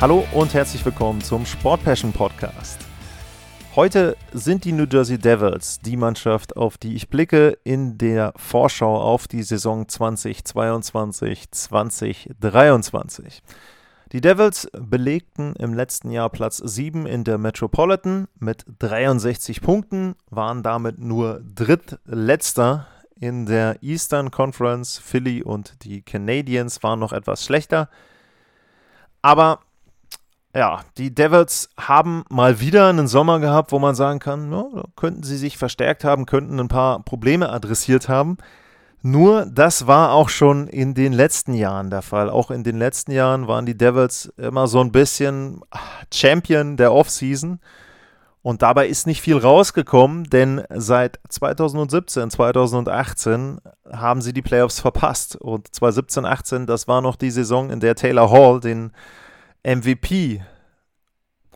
Hallo und herzlich willkommen zum Sport Passion Podcast. Heute sind die New Jersey Devils die Mannschaft, auf die ich blicke in der Vorschau auf die Saison 2022-2023. Die Devils belegten im letzten Jahr Platz 7 in der Metropolitan mit 63 Punkten, waren damit nur drittletzter in der Eastern Conference. Philly und die Canadiens waren noch etwas schlechter. Aber ja, die Devils haben mal wieder einen Sommer gehabt, wo man sagen kann, da könnten sie sich verstärkt haben, könnten ein paar Probleme adressiert haben. Nur das war auch schon in den letzten Jahren der Fall. Auch in den letzten Jahren waren die Devils immer so ein bisschen Champion der Offseason. Und dabei ist nicht viel rausgekommen, denn seit 2017, 2018 haben sie die Playoffs verpasst. Und 2017, 18, das war noch die Saison, in der Taylor Hall den MVP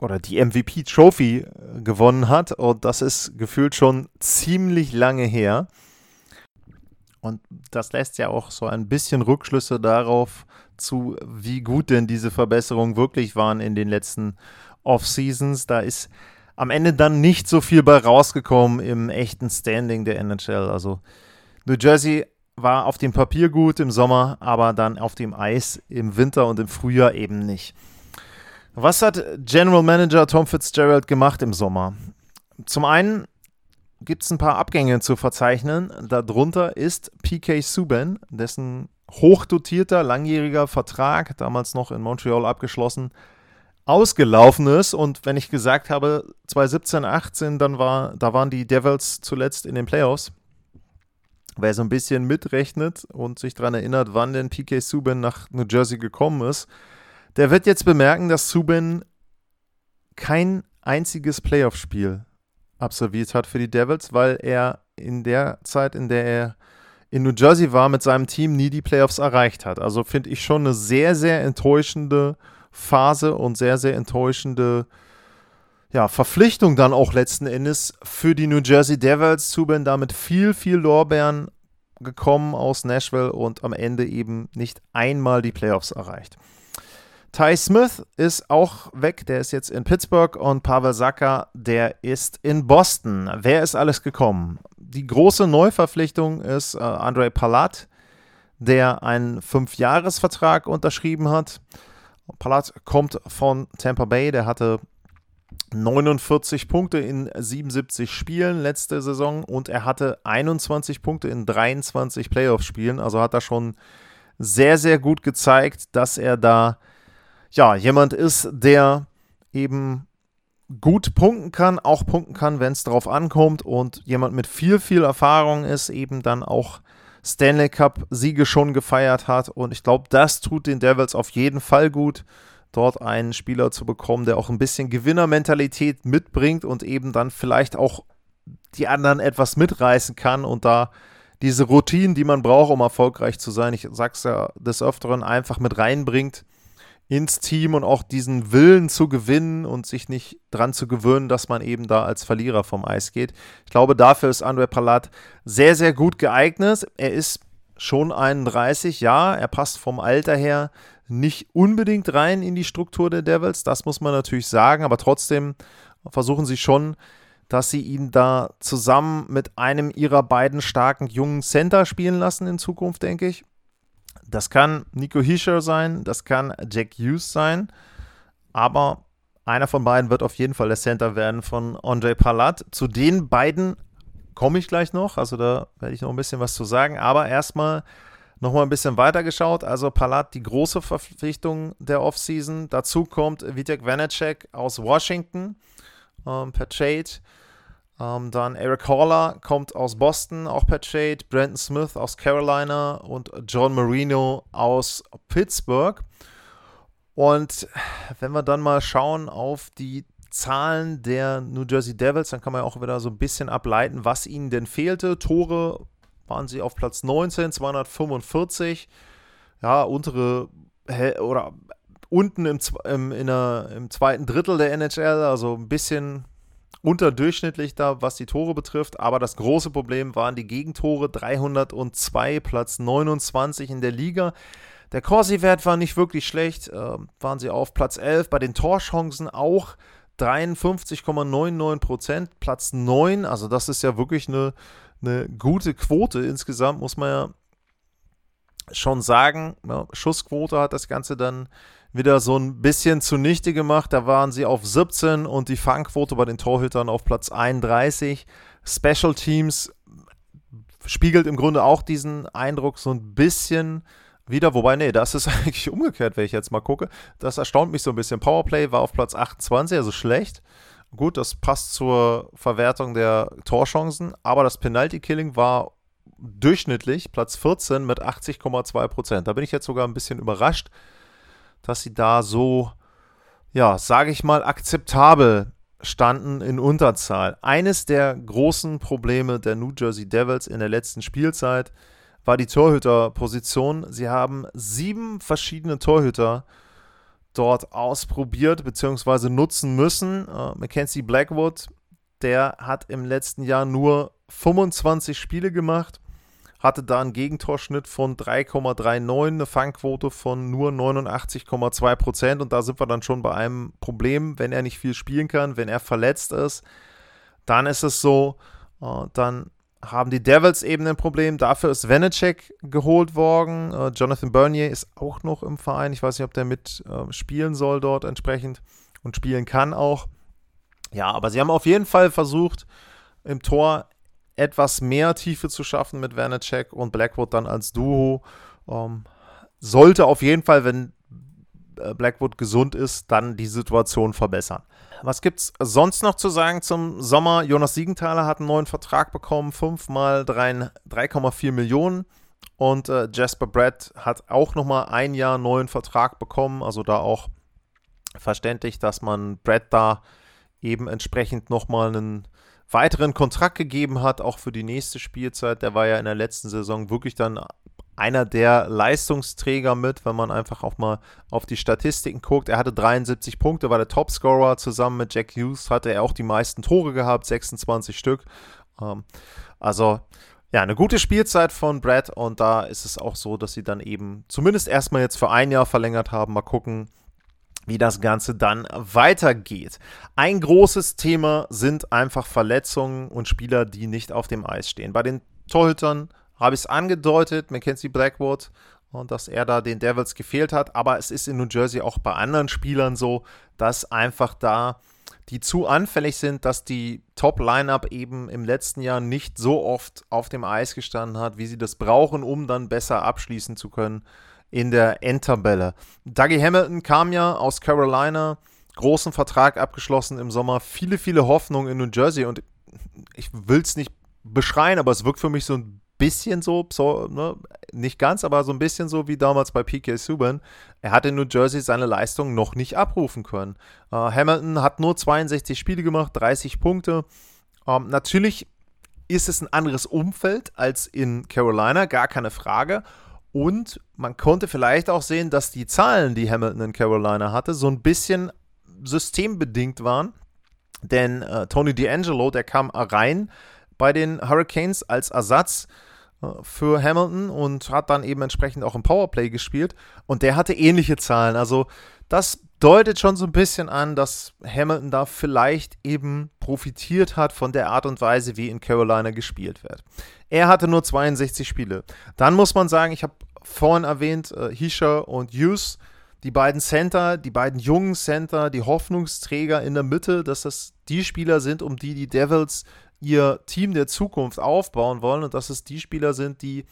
oder die MVP-Trophy äh, gewonnen hat. Und das ist gefühlt schon ziemlich lange her. Und das lässt ja auch so ein bisschen Rückschlüsse darauf zu, wie gut denn diese Verbesserungen wirklich waren in den letzten Off-Seasons. Da ist am Ende dann nicht so viel bei rausgekommen im echten Standing der NHL. Also New Jersey war auf dem Papier gut im Sommer, aber dann auf dem Eis im Winter und im Frühjahr eben nicht. Was hat General Manager Tom Fitzgerald gemacht im Sommer? Zum einen gibt es ein paar Abgänge zu verzeichnen. Darunter ist PK Subban, dessen hochdotierter, langjähriger Vertrag, damals noch in Montreal abgeschlossen, ausgelaufen ist. Und wenn ich gesagt habe, 2017, 18, dann war, da waren die Devils zuletzt in den Playoffs. Wer so ein bisschen mitrechnet und sich daran erinnert, wann denn PK Subban nach New Jersey gekommen ist, der wird jetzt bemerken, dass Subin kein einziges Playoff-Spiel absolviert hat für die Devils, weil er in der Zeit, in der er in New Jersey war, mit seinem Team nie die Playoffs erreicht hat. Also finde ich schon eine sehr, sehr enttäuschende Phase und sehr, sehr enttäuschende ja, Verpflichtung dann auch letzten Endes für die New Jersey Devils. Subin damit viel, viel Lorbeeren gekommen aus Nashville und am Ende eben nicht einmal die Playoffs erreicht. Ty Smith ist auch weg, der ist jetzt in Pittsburgh und Pavel Saka, der ist in Boston. Wer ist alles gekommen? Die große Neuverpflichtung ist äh, Andre Palat, der einen Fünfjahresvertrag unterschrieben hat. Palat kommt von Tampa Bay, der hatte 49 Punkte in 77 Spielen letzte Saison und er hatte 21 Punkte in 23 Playoff-Spielen. Also hat er schon sehr, sehr gut gezeigt, dass er da ja, jemand ist, der eben gut punkten kann, auch punkten kann, wenn es darauf ankommt und jemand mit viel, viel Erfahrung ist, eben dann auch Stanley Cup-Siege schon gefeiert hat. Und ich glaube, das tut den Devils auf jeden Fall gut, dort einen Spieler zu bekommen, der auch ein bisschen Gewinnermentalität mitbringt und eben dann vielleicht auch die anderen etwas mitreißen kann und da diese Routinen, die man braucht, um erfolgreich zu sein, ich sag's ja des Öfteren, einfach mit reinbringt ins Team und auch diesen Willen zu gewinnen und sich nicht dran zu gewöhnen, dass man eben da als Verlierer vom Eis geht. Ich glaube, dafür ist Andre Palat sehr, sehr gut geeignet. Er ist schon 31, ja, er passt vom Alter her nicht unbedingt rein in die Struktur der Devils, das muss man natürlich sagen, aber trotzdem versuchen sie schon, dass sie ihn da zusammen mit einem ihrer beiden starken jungen Center spielen lassen in Zukunft, denke ich. Das kann Nico Hischer sein, das kann Jack Hughes sein, aber einer von beiden wird auf jeden Fall der Center werden von Andre Palat. Zu den beiden komme ich gleich noch, also da werde ich noch ein bisschen was zu sagen, aber erstmal nochmal ein bisschen weiter geschaut. Also Palat, die große Verpflichtung der Offseason. Dazu kommt Vitek Vanacek aus Washington ähm, per Trade. Ähm, dann Eric Haller kommt aus Boston, auch per Trade. Brandon Smith aus Carolina und John Marino aus Pittsburgh. Und wenn wir dann mal schauen auf die Zahlen der New Jersey Devils, dann kann man ja auch wieder so ein bisschen ableiten, was ihnen denn fehlte. Tore waren sie auf Platz 19, 245. Ja, untere oder unten im, im, der, im zweiten Drittel der NHL, also ein bisschen unterdurchschnittlich da, was die Tore betrifft. Aber das große Problem waren die Gegentore. 302, Platz 29 in der Liga. Der Corsi-Wert war nicht wirklich schlecht. Äh, waren sie auf Platz 11. Bei den Torchancen auch 53,99 Prozent. Platz 9. Also das ist ja wirklich eine, eine gute Quote insgesamt, muss man ja schon sagen. Ja, Schussquote hat das Ganze dann wieder so ein bisschen zunichte gemacht. Da waren sie auf 17 und die Fangquote bei den Torhütern auf Platz 31. Special Teams spiegelt im Grunde auch diesen Eindruck so ein bisschen wieder. Wobei, nee, das ist eigentlich umgekehrt, wenn ich jetzt mal gucke. Das erstaunt mich so ein bisschen. Powerplay war auf Platz 28, also schlecht. Gut, das passt zur Verwertung der Torchancen, aber das Penalty-Killing war durchschnittlich Platz 14 mit 80,2 Prozent. Da bin ich jetzt sogar ein bisschen überrascht, dass sie da so, ja, sage ich mal, akzeptabel standen in Unterzahl. Eines der großen Probleme der New Jersey Devils in der letzten Spielzeit war die Torhüterposition. Sie haben sieben verschiedene Torhüter dort ausprobiert bzw. nutzen müssen. Uh, Mackenzie Blackwood, der hat im letzten Jahr nur 25 Spiele gemacht hatte da einen Gegentorschnitt von 3,39, eine Fangquote von nur 89,2 Prozent. Und da sind wir dann schon bei einem Problem, wenn er nicht viel spielen kann, wenn er verletzt ist, dann ist es so, äh, dann haben die Devils eben ein Problem. Dafür ist Vanacek geholt worden. Äh, Jonathan Bernier ist auch noch im Verein. Ich weiß nicht, ob der mit äh, spielen soll dort entsprechend und spielen kann auch. Ja, aber sie haben auf jeden Fall versucht, im Tor etwas mehr Tiefe zu schaffen mit Vanacek und Blackwood dann als Duo. Ähm, sollte auf jeden Fall, wenn Blackwood gesund ist, dann die Situation verbessern. Was gibt es sonst noch zu sagen zum Sommer? Jonas Siegenthaler hat einen neuen Vertrag bekommen, 5 mal 3,4 Millionen. Und äh, Jasper Brett hat auch nochmal ein Jahr neuen Vertrag bekommen. Also da auch verständlich, dass man Brett da eben entsprechend nochmal einen weiteren Kontrakt gegeben hat, auch für die nächste Spielzeit. Der war ja in der letzten Saison wirklich dann einer der Leistungsträger mit, wenn man einfach auch mal auf die Statistiken guckt. Er hatte 73 Punkte, war der Topscorer. Zusammen mit Jack Hughes hatte er auch die meisten Tore gehabt, 26 Stück. Ähm, also ja, eine gute Spielzeit von Brad und da ist es auch so, dass sie dann eben zumindest erstmal jetzt für ein Jahr verlängert haben. Mal gucken, wie das Ganze dann weitergeht. Ein großes Thema sind einfach Verletzungen und Spieler, die nicht auf dem Eis stehen. Bei den Torhütern habe ich es angedeutet, Mackenzie Blackwood, und dass er da den Devils gefehlt hat. Aber es ist in New Jersey auch bei anderen Spielern so, dass einfach da die zu anfällig sind, dass die Top-Lineup eben im letzten Jahr nicht so oft auf dem Eis gestanden hat, wie sie das brauchen, um dann besser abschließen zu können in der Endtabelle. Dougie Hamilton kam ja aus Carolina, großen Vertrag abgeschlossen im Sommer, viele, viele Hoffnungen in New Jersey und ich will es nicht beschreien, aber es wirkt für mich so ein bisschen so, so ne, nicht ganz, aber so ein bisschen so wie damals bei PK Subban. Er hat in New Jersey seine Leistung noch nicht abrufen können. Äh, Hamilton hat nur 62 Spiele gemacht, 30 Punkte. Ähm, natürlich ist es ein anderes Umfeld als in Carolina, gar keine Frage. Und man konnte vielleicht auch sehen, dass die Zahlen, die Hamilton in Carolina hatte, so ein bisschen systembedingt waren. Denn äh, Tony D'Angelo, der kam rein bei den Hurricanes als Ersatz für Hamilton und hat dann eben entsprechend auch im Powerplay gespielt. Und der hatte ähnliche Zahlen. Also das deutet schon so ein bisschen an, dass Hamilton da vielleicht eben profitiert hat von der Art und Weise, wie in Carolina gespielt wird. Er hatte nur 62 Spiele. Dann muss man sagen, ich habe vorhin erwähnt, äh, Hisha und Hughes, die beiden Center, die beiden jungen Center, die Hoffnungsträger in der Mitte, dass das die Spieler sind, um die die Devils ihr Team der Zukunft aufbauen wollen und dass es die Spieler sind, die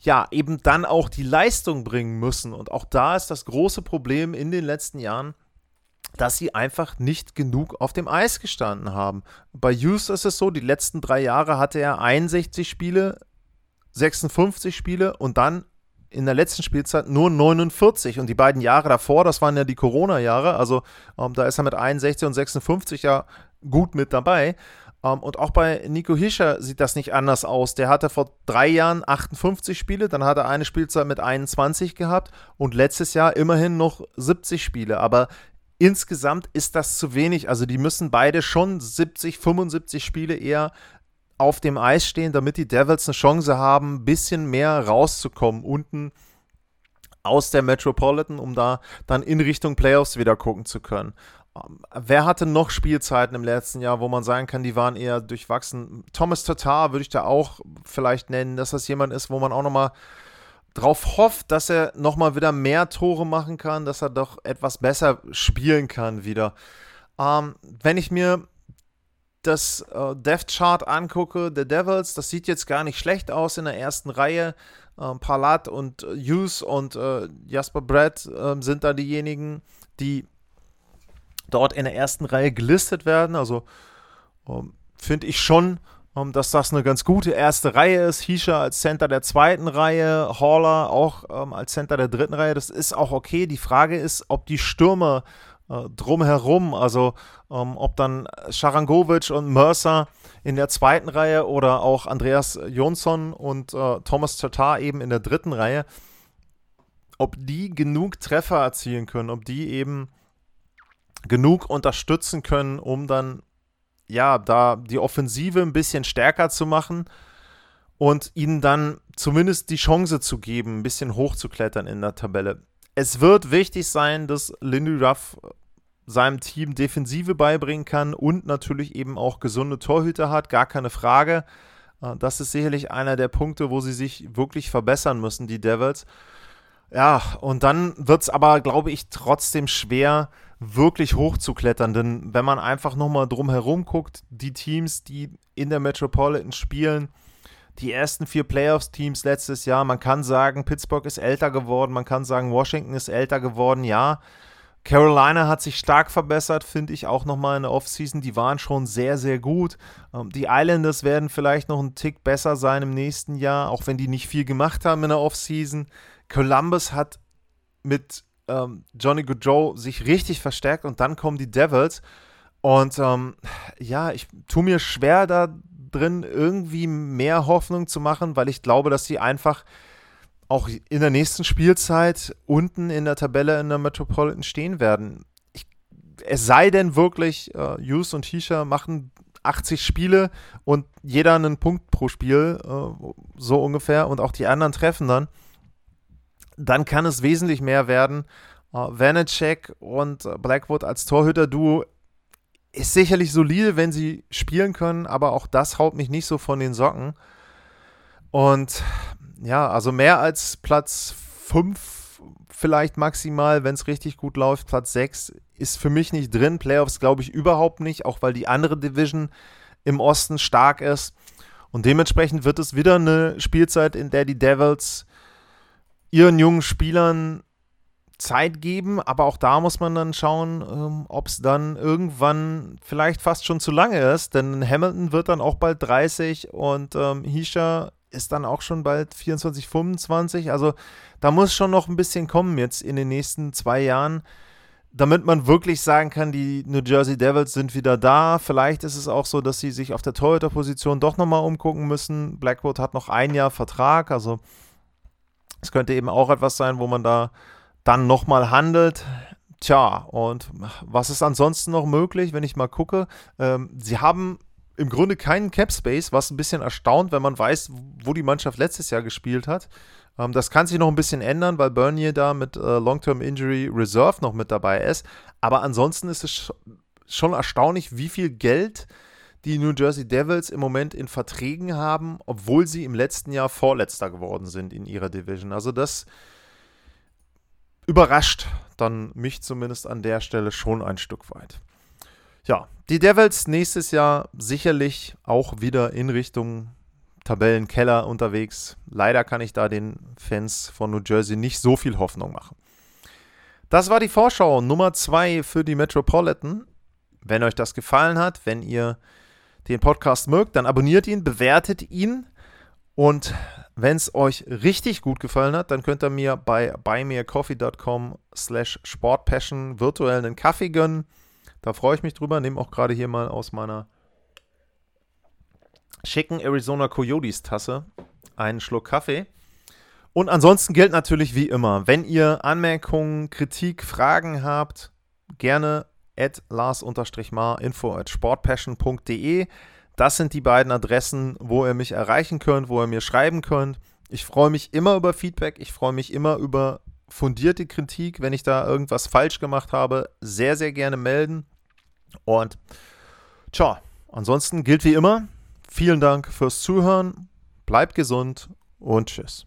ja eben dann auch die Leistung bringen müssen. Und auch da ist das große Problem in den letzten Jahren, dass sie einfach nicht genug auf dem Eis gestanden haben. Bei Hughes ist es so, die letzten drei Jahre hatte er 61 Spiele, 56 Spiele und dann in der letzten Spielzeit nur 49 und die beiden Jahre davor, das waren ja die Corona-Jahre, also ähm, da ist er mit 61 und 56 ja gut mit dabei. Ähm, und auch bei Nico Hischer sieht das nicht anders aus. Der hatte vor drei Jahren 58 Spiele, dann hat er eine Spielzeit mit 21 gehabt und letztes Jahr immerhin noch 70 Spiele. Aber insgesamt ist das zu wenig. Also die müssen beide schon 70, 75 Spiele eher auf dem Eis stehen, damit die Devils eine Chance haben, ein bisschen mehr rauszukommen unten aus der Metropolitan, um da dann in Richtung Playoffs wieder gucken zu können. Ähm, wer hatte noch Spielzeiten im letzten Jahr, wo man sagen kann, die waren eher durchwachsen? Thomas Tatar würde ich da auch vielleicht nennen, dass das jemand ist, wo man auch nochmal drauf hofft, dass er nochmal wieder mehr Tore machen kann, dass er doch etwas besser spielen kann wieder. Ähm, wenn ich mir das äh, Death Chart angucke, der Devils, das sieht jetzt gar nicht schlecht aus in der ersten Reihe. Äh, Palat und äh, Hughes und äh, Jasper Brett äh, sind da diejenigen, die dort in der ersten Reihe gelistet werden. Also ähm, finde ich schon, ähm, dass das eine ganz gute erste Reihe ist. Hisha als Center der zweiten Reihe, Haller auch ähm, als Center der dritten Reihe. Das ist auch okay. Die Frage ist, ob die Stürmer äh, drumherum. Also ähm, ob dann Scharangovic und Mercer in der zweiten Reihe oder auch Andreas Jonsson und äh, Thomas Tatar eben in der dritten Reihe, ob die genug Treffer erzielen können, ob die eben genug unterstützen können, um dann ja da die Offensive ein bisschen stärker zu machen und ihnen dann zumindest die Chance zu geben, ein bisschen hochzuklettern in der Tabelle es wird wichtig sein, dass Lindy Ruff seinem Team Defensive beibringen kann und natürlich eben auch gesunde Torhüter hat, gar keine Frage. Äh, das ist sicherlich einer der Punkte, wo sie sich wirklich verbessern müssen, die Devils. Ja, und dann wird es aber, glaube ich, trotzdem schwer, wirklich hochzuklettern. Denn wenn man einfach nochmal drum herum guckt, die Teams, die in der Metropolitan spielen, die ersten vier Playoffs-Teams letztes Jahr. Man kann sagen, Pittsburgh ist älter geworden, man kann sagen, Washington ist älter geworden, ja. Carolina hat sich stark verbessert, finde ich auch nochmal in der Offseason. Die waren schon sehr, sehr gut. Ähm, die Islanders werden vielleicht noch einen Tick besser sein im nächsten Jahr, auch wenn die nicht viel gemacht haben in der Offseason. Columbus hat mit ähm, Johnny Goodrow sich richtig verstärkt und dann kommen die Devils. Und ähm, ja, ich tue mir schwer, da drin, irgendwie mehr Hoffnung zu machen, weil ich glaube, dass sie einfach auch in der nächsten Spielzeit unten in der Tabelle in der Metropolitan stehen werden. Ich, es sei denn wirklich, äh, Hughes und Hisha machen 80 Spiele und jeder einen Punkt pro Spiel, äh, so ungefähr, und auch die anderen treffen dann, dann kann es wesentlich mehr werden. Äh, Vanacek und Blackwood als Torhüter-Duo ist sicherlich solide, wenn sie spielen können, aber auch das haut mich nicht so von den Socken. Und ja, also mehr als Platz 5 vielleicht maximal, wenn es richtig gut läuft. Platz 6 ist für mich nicht drin. Playoffs glaube ich überhaupt nicht, auch weil die andere Division im Osten stark ist. Und dementsprechend wird es wieder eine Spielzeit, in der die Devils ihren jungen Spielern Zeit geben, aber auch da muss man dann schauen, ähm, ob es dann irgendwann vielleicht fast schon zu lange ist, denn Hamilton wird dann auch bald 30 und ähm, Hisha ist dann auch schon bald 24, 25. Also da muss schon noch ein bisschen kommen jetzt in den nächsten zwei Jahren, damit man wirklich sagen kann, die New Jersey Devils sind wieder da. Vielleicht ist es auch so, dass sie sich auf der Torhüter-Position doch nochmal umgucken müssen. Blackwood hat noch ein Jahr Vertrag, also es könnte eben auch etwas sein, wo man da dann nochmal handelt. Tja, und was ist ansonsten noch möglich, wenn ich mal gucke? Ähm, sie haben im Grunde keinen Cap Space, was ein bisschen erstaunt, wenn man weiß, wo die Mannschaft letztes Jahr gespielt hat. Ähm, das kann sich noch ein bisschen ändern, weil Bernier da mit äh, Long-Term Injury Reserve noch mit dabei ist. Aber ansonsten ist es schon erstaunlich, wie viel Geld die New Jersey Devils im Moment in Verträgen haben, obwohl sie im letzten Jahr Vorletzter geworden sind in ihrer Division. Also das überrascht dann mich zumindest an der Stelle schon ein Stück weit. Ja, die Devils nächstes Jahr sicherlich auch wieder in Richtung Tabellenkeller unterwegs. Leider kann ich da den Fans von New Jersey nicht so viel Hoffnung machen. Das war die Vorschau Nummer 2 für die Metropolitan. Wenn euch das gefallen hat, wenn ihr den Podcast mögt, dann abonniert ihn, bewertet ihn und wenn es euch richtig gut gefallen hat, dann könnt ihr mir bei buymeacoffee.com slash sportpassion virtuell einen Kaffee gönnen. Da freue ich mich drüber. Nehme auch gerade hier mal aus meiner schicken Arizona Coyotes Tasse einen Schluck Kaffee. Und ansonsten gilt natürlich wie immer, wenn ihr Anmerkungen, Kritik, Fragen habt, gerne at lars-mar info at sportpassion.de. Das sind die beiden Adressen, wo ihr mich erreichen könnt, wo ihr mir schreiben könnt. Ich freue mich immer über Feedback, ich freue mich immer über fundierte Kritik, wenn ich da irgendwas falsch gemacht habe, sehr, sehr gerne melden. Und tja, ansonsten gilt wie immer, vielen Dank fürs Zuhören, bleibt gesund und tschüss.